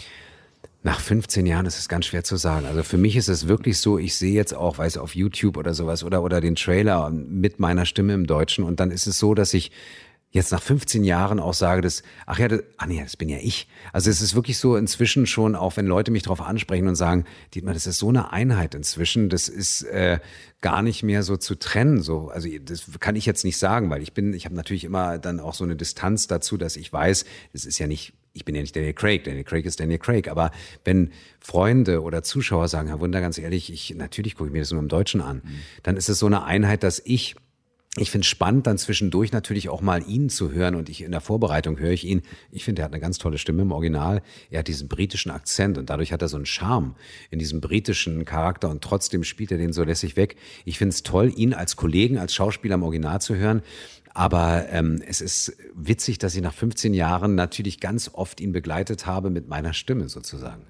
Nach 15 Jahren ist es ganz schwer zu sagen. Also für mich ist es wirklich so, ich sehe jetzt auch, weiß auf YouTube oder sowas oder, oder den Trailer mit meiner Stimme im Deutschen und dann ist es so, dass ich jetzt nach 15 Jahren auch sage, dass, ach ja, das, ach nee, das bin ja ich. Also es ist wirklich so inzwischen schon, auch wenn Leute mich darauf ansprechen und sagen, Dietmar, das ist so eine Einheit inzwischen, das ist äh, gar nicht mehr so zu trennen. So, also das kann ich jetzt nicht sagen, weil ich bin, ich habe natürlich immer dann auch so eine Distanz dazu, dass ich weiß, es ist ja nicht ich bin ja nicht Daniel Craig, Daniel Craig ist Daniel Craig, aber wenn Freunde oder Zuschauer sagen, Herr Wunder, ganz ehrlich, ich natürlich gucke ich mir das nur im Deutschen an, mhm. dann ist es so eine Einheit, dass ich ich finde es spannend, dann zwischendurch natürlich auch mal ihn zu hören und ich in der Vorbereitung höre ich ihn. Ich finde, er hat eine ganz tolle Stimme im Original. Er hat diesen britischen Akzent und dadurch hat er so einen Charme in diesem britischen Charakter und trotzdem spielt er den so lässig weg. Ich finde es toll, ihn als Kollegen, als Schauspieler im Original zu hören. Aber ähm, es ist witzig, dass ich nach 15 Jahren natürlich ganz oft ihn begleitet habe mit meiner Stimme sozusagen.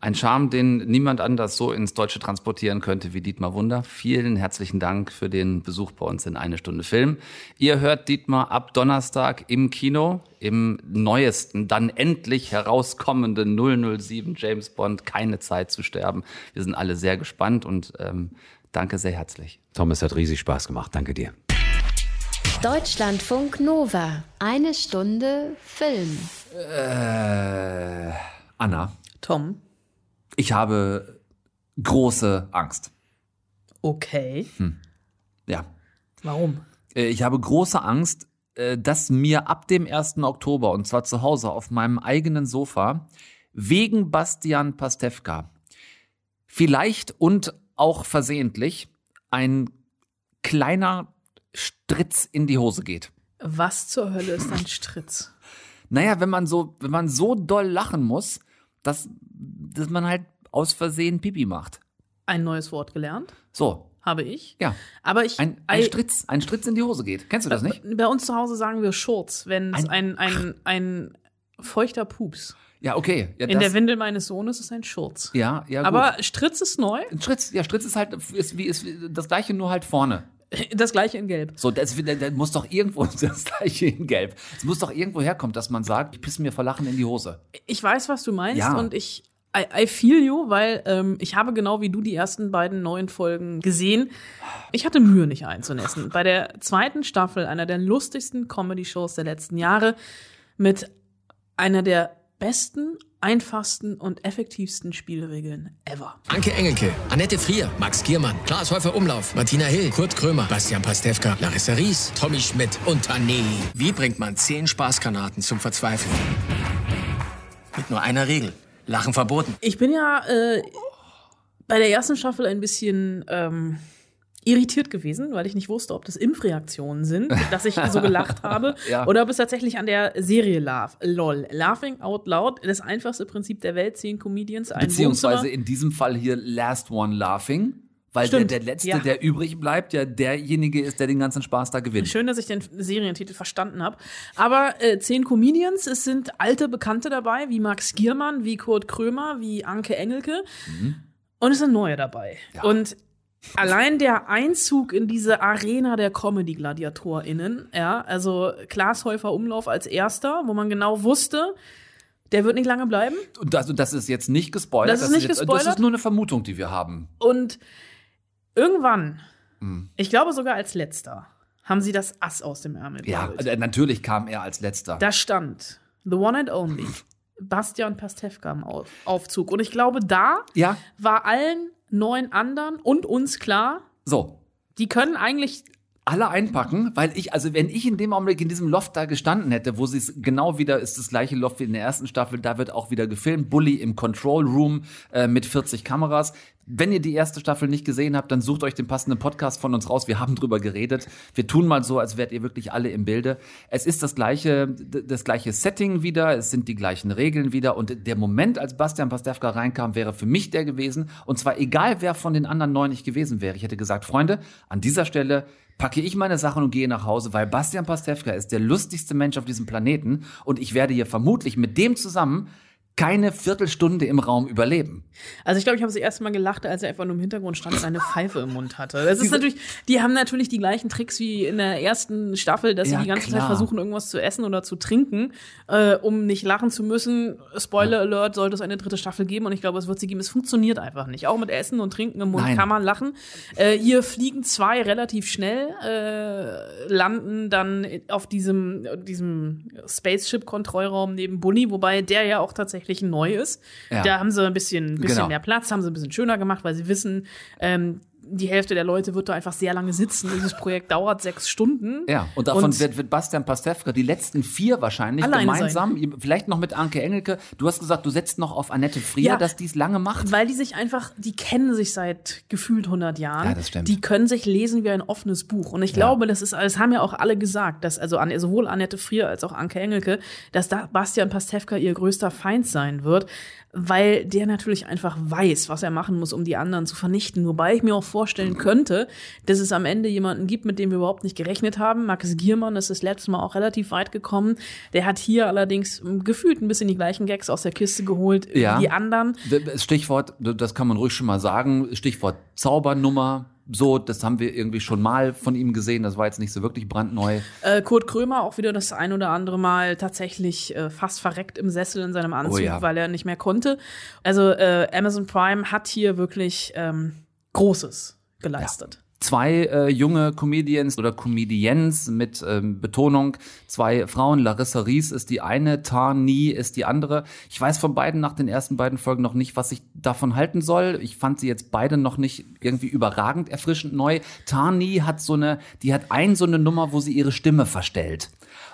Ein Charme, den niemand anders so ins Deutsche transportieren könnte wie Dietmar Wunder. Vielen herzlichen Dank für den Besuch bei uns in eine Stunde Film. Ihr hört Dietmar ab Donnerstag im Kino, im neuesten, dann endlich herauskommenden 007 James Bond, keine Zeit zu sterben. Wir sind alle sehr gespannt und ähm, danke sehr herzlich. Thomas hat riesig Spaß gemacht. Danke dir. Deutschlandfunk Nova. Eine Stunde Film. Äh, Anna. Tom. Ich habe große Angst. Okay. Hm. Ja. Warum? Äh, ich habe große Angst, äh, dass mir ab dem 1. Oktober, und zwar zu Hause auf meinem eigenen Sofa, wegen Bastian Pastewka, vielleicht und auch versehentlich, ein kleiner Stritz in die Hose geht. Was zur Hölle ist ein Stritz? Naja, wenn man so, wenn man so doll lachen muss, dass, dass man halt aus Versehen Pipi macht. Ein neues Wort gelernt. So. Habe ich. Ja. Aber ich. Ein, ein Stritz, ein Stritz in die Hose geht. Kennst du das nicht? Bei uns zu Hause sagen wir Schurz, wenn es ein, ein, ein, ein feuchter Pups. Ja, okay. Ja, in der Windel meines Sohnes ist ein Schurz. Ja, ja. Gut. Aber Stritz ist neu. Stritz, ja, Stritz ist halt ist wie ist das gleiche, nur halt vorne. Das gleiche in Gelb. So, das, das muss doch irgendwo das gleiche in Gelb. Es muss doch irgendwo herkommen, dass man sagt, ich pisse mir vor Lachen in die Hose. Ich weiß, was du meinst Ja. und ich I, I feel you, weil ähm, ich habe genau wie du die ersten beiden neuen Folgen gesehen. Ich hatte Mühe, nicht einzunessen. Bei der zweiten Staffel, einer der lustigsten Comedy-Shows der letzten Jahre, mit einer der besten, einfachsten und effektivsten Spielregeln ever. Anke Engelke, Annette Frier, Max Giermann, Klaas Häufer Umlauf, Martina Hill, Kurt Krömer, Bastian Pastewka, Larissa Ries, Tommy Schmidt und Tané. Wie bringt man zehn Spaßgranaten zum Verzweifeln? Mit nur einer Regel. Lachen verboten. Ich bin ja äh, bei der ersten Staffel ein bisschen ähm, irritiert gewesen, weil ich nicht wusste, ob das Impfreaktionen sind, dass ich so gelacht habe, Ja. oder ob es tatsächlich an der Serie Laugh, LOL, Laughing Out Loud, das einfachste Prinzip der Welt, zehn Comedians, ein Beziehungsweise Wohnzimmer. in diesem Fall hier Last One Laughing. Weil der, der Letzte, ja. der übrig bleibt, ja derjenige ist, der den ganzen Spaß da gewinnt. Schön, dass ich den Serientitel verstanden habe. Aber äh, zehn Comedians, es sind alte Bekannte dabei, wie Max Giermann, wie Kurt Krömer, wie Anke Engelke. Und es sind neue dabei. Und allein der Einzug in diese Arena der Comedy-GladiatorInnen, ja, also Klaas Häufer Umlauf als erster, wo man genau wusste, der wird nicht lange bleiben. Und das, und das ist jetzt nicht gespoilert. Das ist nicht jetzt, Das gespoilert? ist nur eine Vermutung, die wir haben. Und irgendwann, Hm. ich glaube sogar als letzter, haben sie das Ass aus dem Ärmel Ja, geholt. äh, natürlich kam er als letzter. Da stand The One and Only. Bastian Pastewka im Au- Aufzug. Und ich glaube, da ja, war allen neun anderen und uns klar, so. die können eigentlich Alle einpacken, weil ich, also wenn ich in dem Augenblick in diesem Loft da gestanden hätte, wo sie es genau wieder, ist das gleiche Loft wie in der ersten Staffel, da wird auch wieder gefilmt, Bully im Control Room äh, mit 40 Kameras. Wenn ihr die erste Staffel nicht gesehen habt, dann sucht euch den passenden Podcast von uns raus. Wir haben drüber geredet. Wir tun mal so, als wärt ihr wirklich alle im Bilde. Es ist das gleiche, das gleiche Setting wieder. Es sind die gleichen Regeln wieder. Und der Moment, als Bastian Pastewka reinkam, wäre für mich der gewesen. Und zwar egal, wer von den anderen neun nicht gewesen wäre. Ich hätte gesagt, Freunde, an dieser Stelle packe ich meine Sachen und gehe nach Hause, weil Bastian Pastewka ist der lustigste Mensch auf diesem Planeten. Und ich werde hier vermutlich mit dem zusammen keine Viertelstunde im Raum überleben. Also ich glaube, ich habe das erste Mal gelacht, als er einfach nur im Hintergrund stand und eine Pfeife im Mund hatte. Das ist natürlich, die haben natürlich die gleichen Tricks wie in der ersten Staffel, dass Ja, sie die ganze klar. Zeit versuchen, irgendwas zu essen oder zu trinken, äh, um nicht lachen zu müssen. Spoiler Alert, sollte es eine dritte Staffel geben und ich glaube, es wird sie geben. Es funktioniert einfach nicht. Auch mit Essen und Trinken im Mund Nein. kann man lachen. Äh, hier fliegen zwei relativ schnell, äh, landen dann auf diesem, diesem Spaceship-Kontrollraum neben Bunny, wobei der ja auch tatsächlich neu ist. Ja. Da haben sie ein bisschen, bisschen Genau. mehr Platz, haben sie ein bisschen schöner gemacht, weil sie wissen, ähm, die Hälfte der Leute wird da einfach sehr lange sitzen. Dieses Projekt dauert sechs Stunden. Ja, und davon Und- wird, wird Bastian Pastewka die letzten vier wahrscheinlich gemeinsam, vielleicht noch mit Anke Engelke. Du hast gesagt, du setzt noch auf Annette Frier, Ja. dass die es lange macht. Weil die sich einfach, die kennen sich seit gefühlt 100 Jahren. Ja, das stimmt. Die können sich lesen wie ein offenes Buch. Und ich glaube, das ist, das haben ja auch alle gesagt, dass also an, sowohl Annette Frier als auch Anke Engelke, dass da Bastian Pastewka ihr größter Feind sein wird, weil der natürlich einfach weiß, was er machen muss, um die anderen zu vernichten. Wobei ich mir auch vorstellen könnte, dass es am Ende jemanden gibt, mit dem wir überhaupt nicht gerechnet haben. Max Giermann ist das letzte Mal auch relativ weit gekommen. Der hat hier allerdings ähm, gefühlt ein bisschen die gleichen Gags aus der Kiste geholt Ja. wie die anderen. Stichwort, das kann man ruhig schon mal sagen, Stichwort Zaubernummer. So, das haben wir irgendwie schon mal von ihm gesehen. Das war jetzt nicht so wirklich brandneu. Äh, Kurt Krömer auch wieder das ein oder andere Mal tatsächlich äh, fast verreckt im Sessel in seinem Anzug, Oh ja. weil er nicht mehr konnte. Also äh, Amazon Prime hat hier wirklich ähm, Großes geleistet. Zwei äh, junge Comedians oder Comedians mit ähm, Betonung, zwei Frauen. Larissa Ries ist die eine, Tani ist die andere. Ich weiß von beiden nach den ersten beiden Folgen noch nicht, was ich davon halten soll. Ich fand sie jetzt beide noch nicht irgendwie überragend erfrischend neu. Tani hat so eine, die hat ein so eine Nummer, wo sie ihre Stimme verstellt.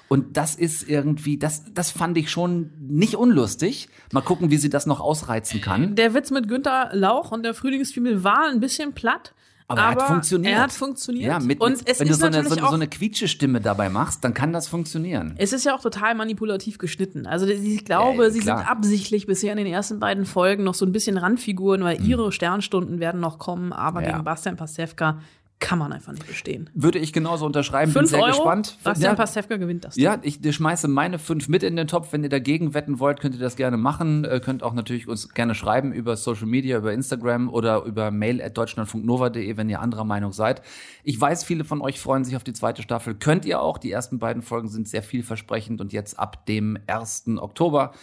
Und das ist irgendwie, das, das fand ich schon nicht unlustig. Mal gucken, wie sie das noch ausreizen kann. Der Witz mit Günther Lauch und der Frühlingsfilm war ein bisschen platt. Aber, er hat funktioniert. Er hat funktioniert. Ja, mit, und es wenn ist du so eine, so, so eine Quietsche-Stimme dabei machst, dann kann das funktionieren. Es ist ja auch total manipulativ geschnitten. Also ich glaube, Ja, sie sind absichtlich bisher in den ersten beiden Folgen noch so ein bisschen Randfiguren, weil ihre Sternstunden werden noch kommen, aber. Ja. gegen Bastian Pastewka kann man einfach nicht bestehen. Würde ich genauso unterschreiben. Bin Fünf sehr Euro, gespannt. Bastian ja, Pastewka gewinnt das. ja, ich schmeiße meine fünf mit in den Topf. Wenn ihr dagegen wetten wollt, könnt ihr das gerne machen. Äh, könnt auch natürlich uns gerne schreiben über Social Media, über Instagram oder über mail at deutschlandfunknova.de, wenn ihr anderer Meinung seid. Ich weiß, viele von euch freuen sich auf die zweite Staffel. Könnt ihr auch. Die ersten beiden Folgen sind sehr vielversprechend und jetzt ab dem 1. Oktober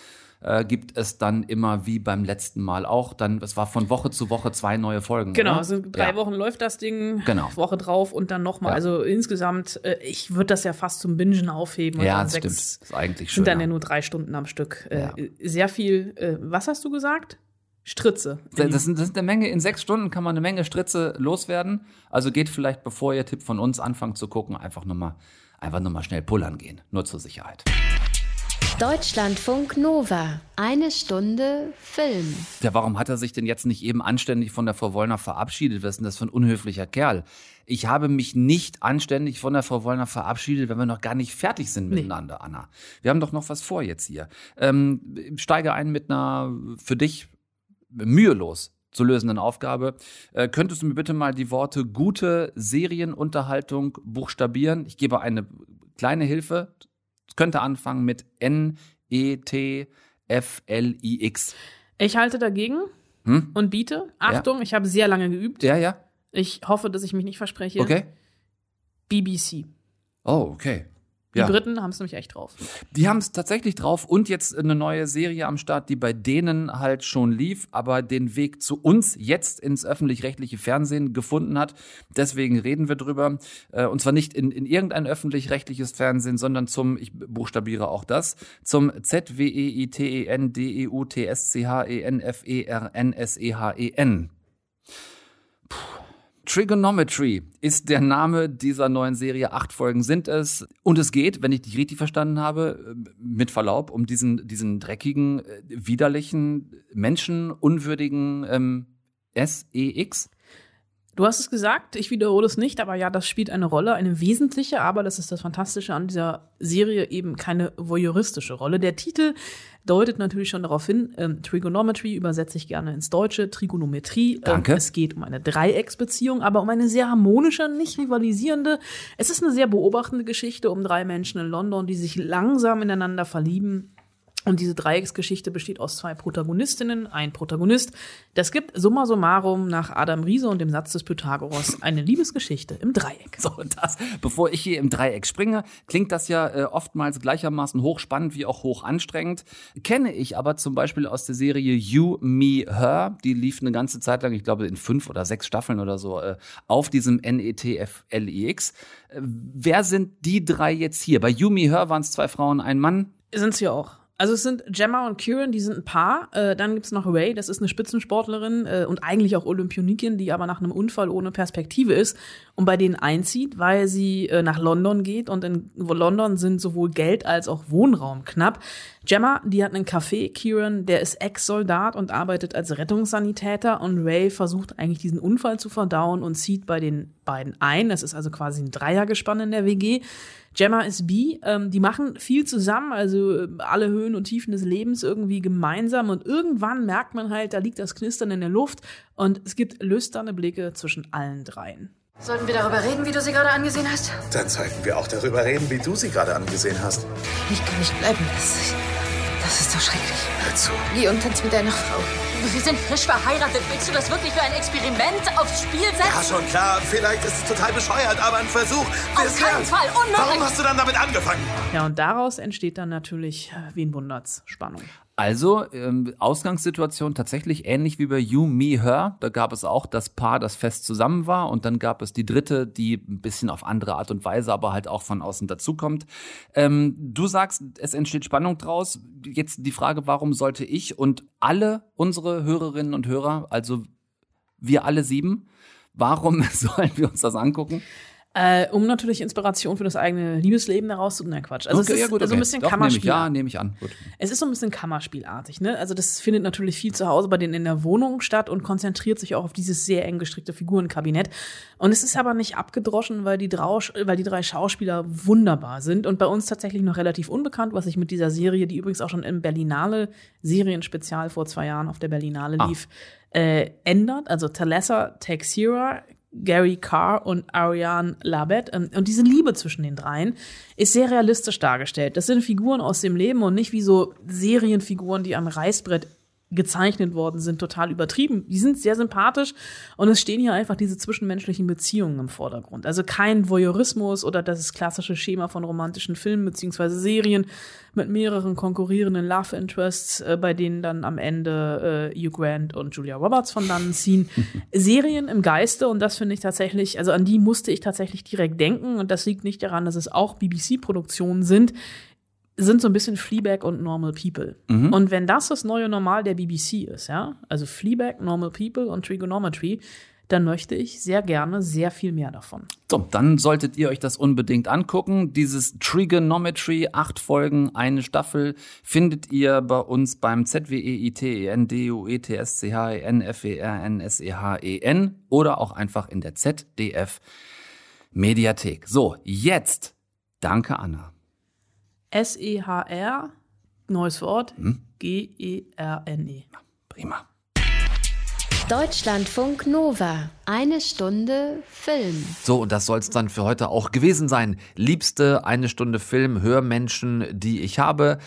äh, gibt es dann immer wie beim letzten Mal auch. Dann, es war von Woche zu Woche zwei neue Folgen. Genau, oder? also drei Ja. Wochen läuft das Ding, Genau. Woche drauf und dann nochmal. Ja. Also insgesamt, äh, ich würde das ja fast zum Bingen aufheben. Ja, das sechs, stimmt. Ist eigentlich Sind dann ja nur drei Stunden am Stück. Äh, Ja. Sehr viel, äh, was hast du gesagt? Stritze. Das sind, das sind eine Menge, in sechs Stunden kann man eine Menge Stritze loswerden. Also geht vielleicht, bevor ihr Tipp von uns anfangt zu gucken, einfach nochmal einfach noch mal schnell pullern gehen. Nur zur Sicherheit. Deutschlandfunk Nova. Eine Stunde Film. Ja, warum hat er sich denn jetzt nicht eben anständig von der Frau Wollner verabschiedet? Was ist denn das für ein unhöflicher Kerl? Ich habe mich nicht anständig von der Frau Wollner verabschiedet, wenn wir noch gar nicht fertig sind miteinander, Anna. Wir haben doch noch was vor jetzt hier. Ähm, steige ein mit einer für dich mühelos zu lösenden Aufgabe. Äh, könntest du mir bitte mal die Worte gute Serienunterhaltung buchstabieren? Ich gebe eine kleine Hilfe. Könnte anfangen mit N, E, T, F, L, I, X. Ich halte dagegen Hm? und biete. Achtung, ich habe sehr lange geübt. Ja, ja. Ich hoffe, dass ich mich nicht verspreche. Okay. BBC. Oh, okay. Die Ja. Briten haben es nämlich echt drauf. Die haben es tatsächlich drauf und jetzt eine neue Serie am Start, die bei denen halt schon lief, aber den Weg zu uns jetzt ins öffentlich-rechtliche Fernsehen gefunden hat. Deswegen reden wir drüber. Äh, Und zwar nicht in, in irgendein öffentlich-rechtliches Fernsehen, sondern zum, ich buchstabiere auch das, zum E Z-W-E-I-T-E-N-D-E-U-T-S-C-H-E-N-F-E-R-N-S-E-H-E-N. Trigonometry ist der Name dieser neuen Serie. Acht Folgen sind es. Und es geht, wenn ich dich richtig verstanden habe, äh, mit Verlaub, um diesen, diesen dreckigen, äh, widerlichen, menschenunwürdigen ähm, SEX. Du hast es gesagt, ich wiederhole es nicht, aber ja, das spielt eine Rolle, eine wesentliche, aber das ist das Fantastische an dieser Serie, eben keine voyeuristische Rolle. Der Titel deutet natürlich schon darauf hin, ähm, Trigonometry übersetze ich gerne ins Deutsche, Trigonometrie. Ähm, Danke. es geht um eine Dreiecksbeziehung, aber um eine sehr harmonische, nicht rivalisierende. Es ist eine sehr beobachtende Geschichte um drei Menschen in London, die sich langsam ineinander verlieben. Und diese Dreiecksgeschichte besteht aus zwei Protagonistinnen, ein Protagonist. Das gibt summa summarum nach Adam Riese und dem Satz des Pythagoras eine Liebesgeschichte im Dreieck. So, und das, bevor ich hier im Dreieck springe, klingt das ja äh, oftmals gleichermaßen hochspannend wie auch hoch anstrengend. Kenne ich aber zum Beispiel aus der Serie You, Me, Her. Die lief eine ganze Zeit lang, ich glaube in fünf oder sechs Staffeln oder so, äh, auf diesem NETFLIX. Äh, wer sind die drei jetzt hier? Bei You, Me, Her waren es zwei Frauen, ein Mann. Sind sie auch. Also es sind Gemma und Kieran, die sind ein Paar. Äh, dann gibt's noch Ray, das ist eine Spitzensportlerin äh, und eigentlich auch Olympionikin, die aber nach einem Unfall ohne Perspektive ist und bei denen einzieht, weil sie äh, nach London geht und in London sind sowohl Geld als auch Wohnraum knapp. Gemma, die hat einen Café, Kieran, der ist Ex-Soldat und arbeitet als Rettungssanitäter und Ray versucht eigentlich diesen Unfall zu verdauen und zieht bei den beiden ein. Das ist also quasi ein Dreiergespann in der WG. Gemma ist bi, ähm, die machen viel zusammen, also äh, alle Höhen und Tiefen des Lebens irgendwie gemeinsam und irgendwann merkt man halt, da liegt das Knistern in der Luft und es gibt lüsterne Blicke zwischen allen dreien. Sollten wir darüber reden, wie du sie gerade angesehen hast? Dann sollten wir auch darüber reden, wie du sie gerade angesehen hast. Ich kann nicht bleiben. Das, das ist doch schrecklich. Hör zu. Geh und tanz mit deiner Frau. Wir sind frisch verheiratet. Willst du das wirklich für ein Experiment aufs Spiel Ja, setzen? schon klar, vielleicht ist es total bescheuert, aber ein Versuch. Auf wär's keinen. Fall, unmöglich. Warum hast du dann damit angefangen? Ja, und daraus entsteht dann natürlich, äh, wen wundert's, Spannung. Also, ähm, Ausgangssituation tatsächlich ähnlich wie bei You, Me, Her. Da gab es auch das Paar, das fest zusammen war. Und dann gab es die dritte, die ein bisschen auf andere Art und Weise, aber halt auch von außen dazukommt. Ähm, du sagst, es entsteht Spannung draus. Jetzt die Frage, warum sollte ich und alle unsere Hörerinnen und Hörer, also wir alle sieben, warum sollen wir uns das angucken? Äh, um natürlich Inspiration für das eigene Liebesleben daraus zu. Na Quatsch. Also es ist so ein bisschen Doch, nehme ich, Kammerspiel. ja, nehme ich an. Gut. Es ist so ein bisschen Kammerspielartig, ne? Also das findet natürlich viel zu Hause bei denen in der Wohnung statt und konzentriert sich auch auf dieses sehr eng gestrickte Figurenkabinett. Und es ist aber nicht abgedroschen, weil die, Drausch, weil die drei Schauspieler wunderbar sind und bei uns tatsächlich noch relativ unbekannt, was sich mit dieser Serie, die übrigens auch schon im Berlinale Serienspezial vor zwei Jahren auf der Berlinale Ah. lief, äh, ändert. Also Thalassa Texera, Gary Carr und Ariane Labette. Ähm, Und diese Liebe zwischen den dreien ist sehr realistisch dargestellt. Das sind Figuren aus dem Leben und nicht wie so Serienfiguren, die am Reißbrett gezeichnet worden sind, total übertrieben. Die sind sehr sympathisch und es stehen hier einfach diese zwischenmenschlichen Beziehungen im Vordergrund. Also kein Voyeurismus oder das klassische Schema von romantischen Filmen beziehungsweise Serien mit mehreren konkurrierenden Love Interests, äh, bei denen dann am Ende äh, Hugh Grant und Julia Roberts von dannen ziehen. Serien im Geiste und das finde ich tatsächlich, also an die musste ich tatsächlich direkt denken und das liegt nicht daran, dass es auch BBC-Produktionen sind, sind so ein bisschen Fleabag und Normal People. Und wenn das das neue Normal der BBC ist, ja, also Fleabag, Normal People und Trigonometry, dann möchte ich sehr gerne sehr viel mehr davon. So, dann solltet ihr euch das unbedingt angucken. Dieses Trigonometry, acht Folgen, eine Staffel, findet ihr bei uns beim ZWEITENDUETSCHENFERNSEHEN oder auch einfach in der ZDF Mediathek. So, jetzt. Danke, Anna. S-E-H-R, neues Wort, Hm? G-E-R-N-E. Prima. Deutschlandfunk Nova. Eine Stunde Film. So, und das soll es dann für heute auch gewesen sein. Liebste eine Stunde Film, Hörmenschen, die ich habe.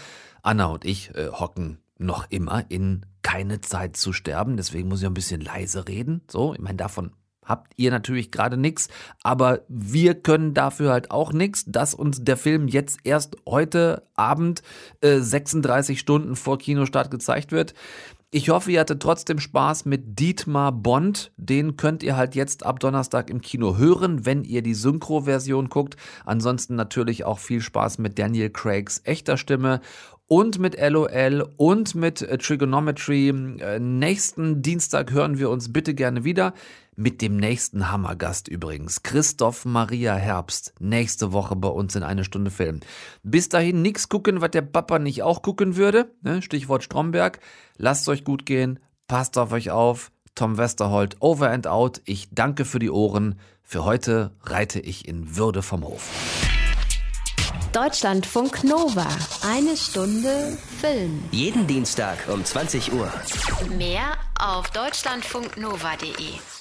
Anna und ich äh, hocken noch immer in keine Zeit zu sterben. Deswegen muss ich ein bisschen leise reden. So, ich meine, davon habt ihr natürlich gerade nichts, aber wir können dafür halt auch nichts, dass uns der Film jetzt erst heute Abend äh, 36 Stunden vor Kinostart gezeigt wird. Ich hoffe, ihr hattet trotzdem Spaß mit Dietmar Bond. Den könnt ihr halt jetzt ab Donnerstag im Kino hören, wenn ihr die Synchro-Version guckt. Ansonsten natürlich auch viel Spaß mit Daniel Craigs echter Stimme und mit LOL und mit äh, Trigonometry. Äh, nächsten Dienstag hören wir uns bitte gerne wieder. Mit dem nächsten Hammergast übrigens. Christoph Maria Herbst. Nächste Woche bei uns in eine Stunde Film. Bis dahin nichts gucken, was der Papa nicht auch gucken würde. Ne? Stichwort Stromberg. Lasst euch gut gehen. Passt auf euch auf. Tom Westerholt, over and out. Ich danke für die Ohren. Für heute reite ich in Würde vom Hof. Deutschlandfunk Nova. Eine Stunde Film. Jeden Dienstag um 20 Uhr. Mehr auf deutschlandfunknova.de.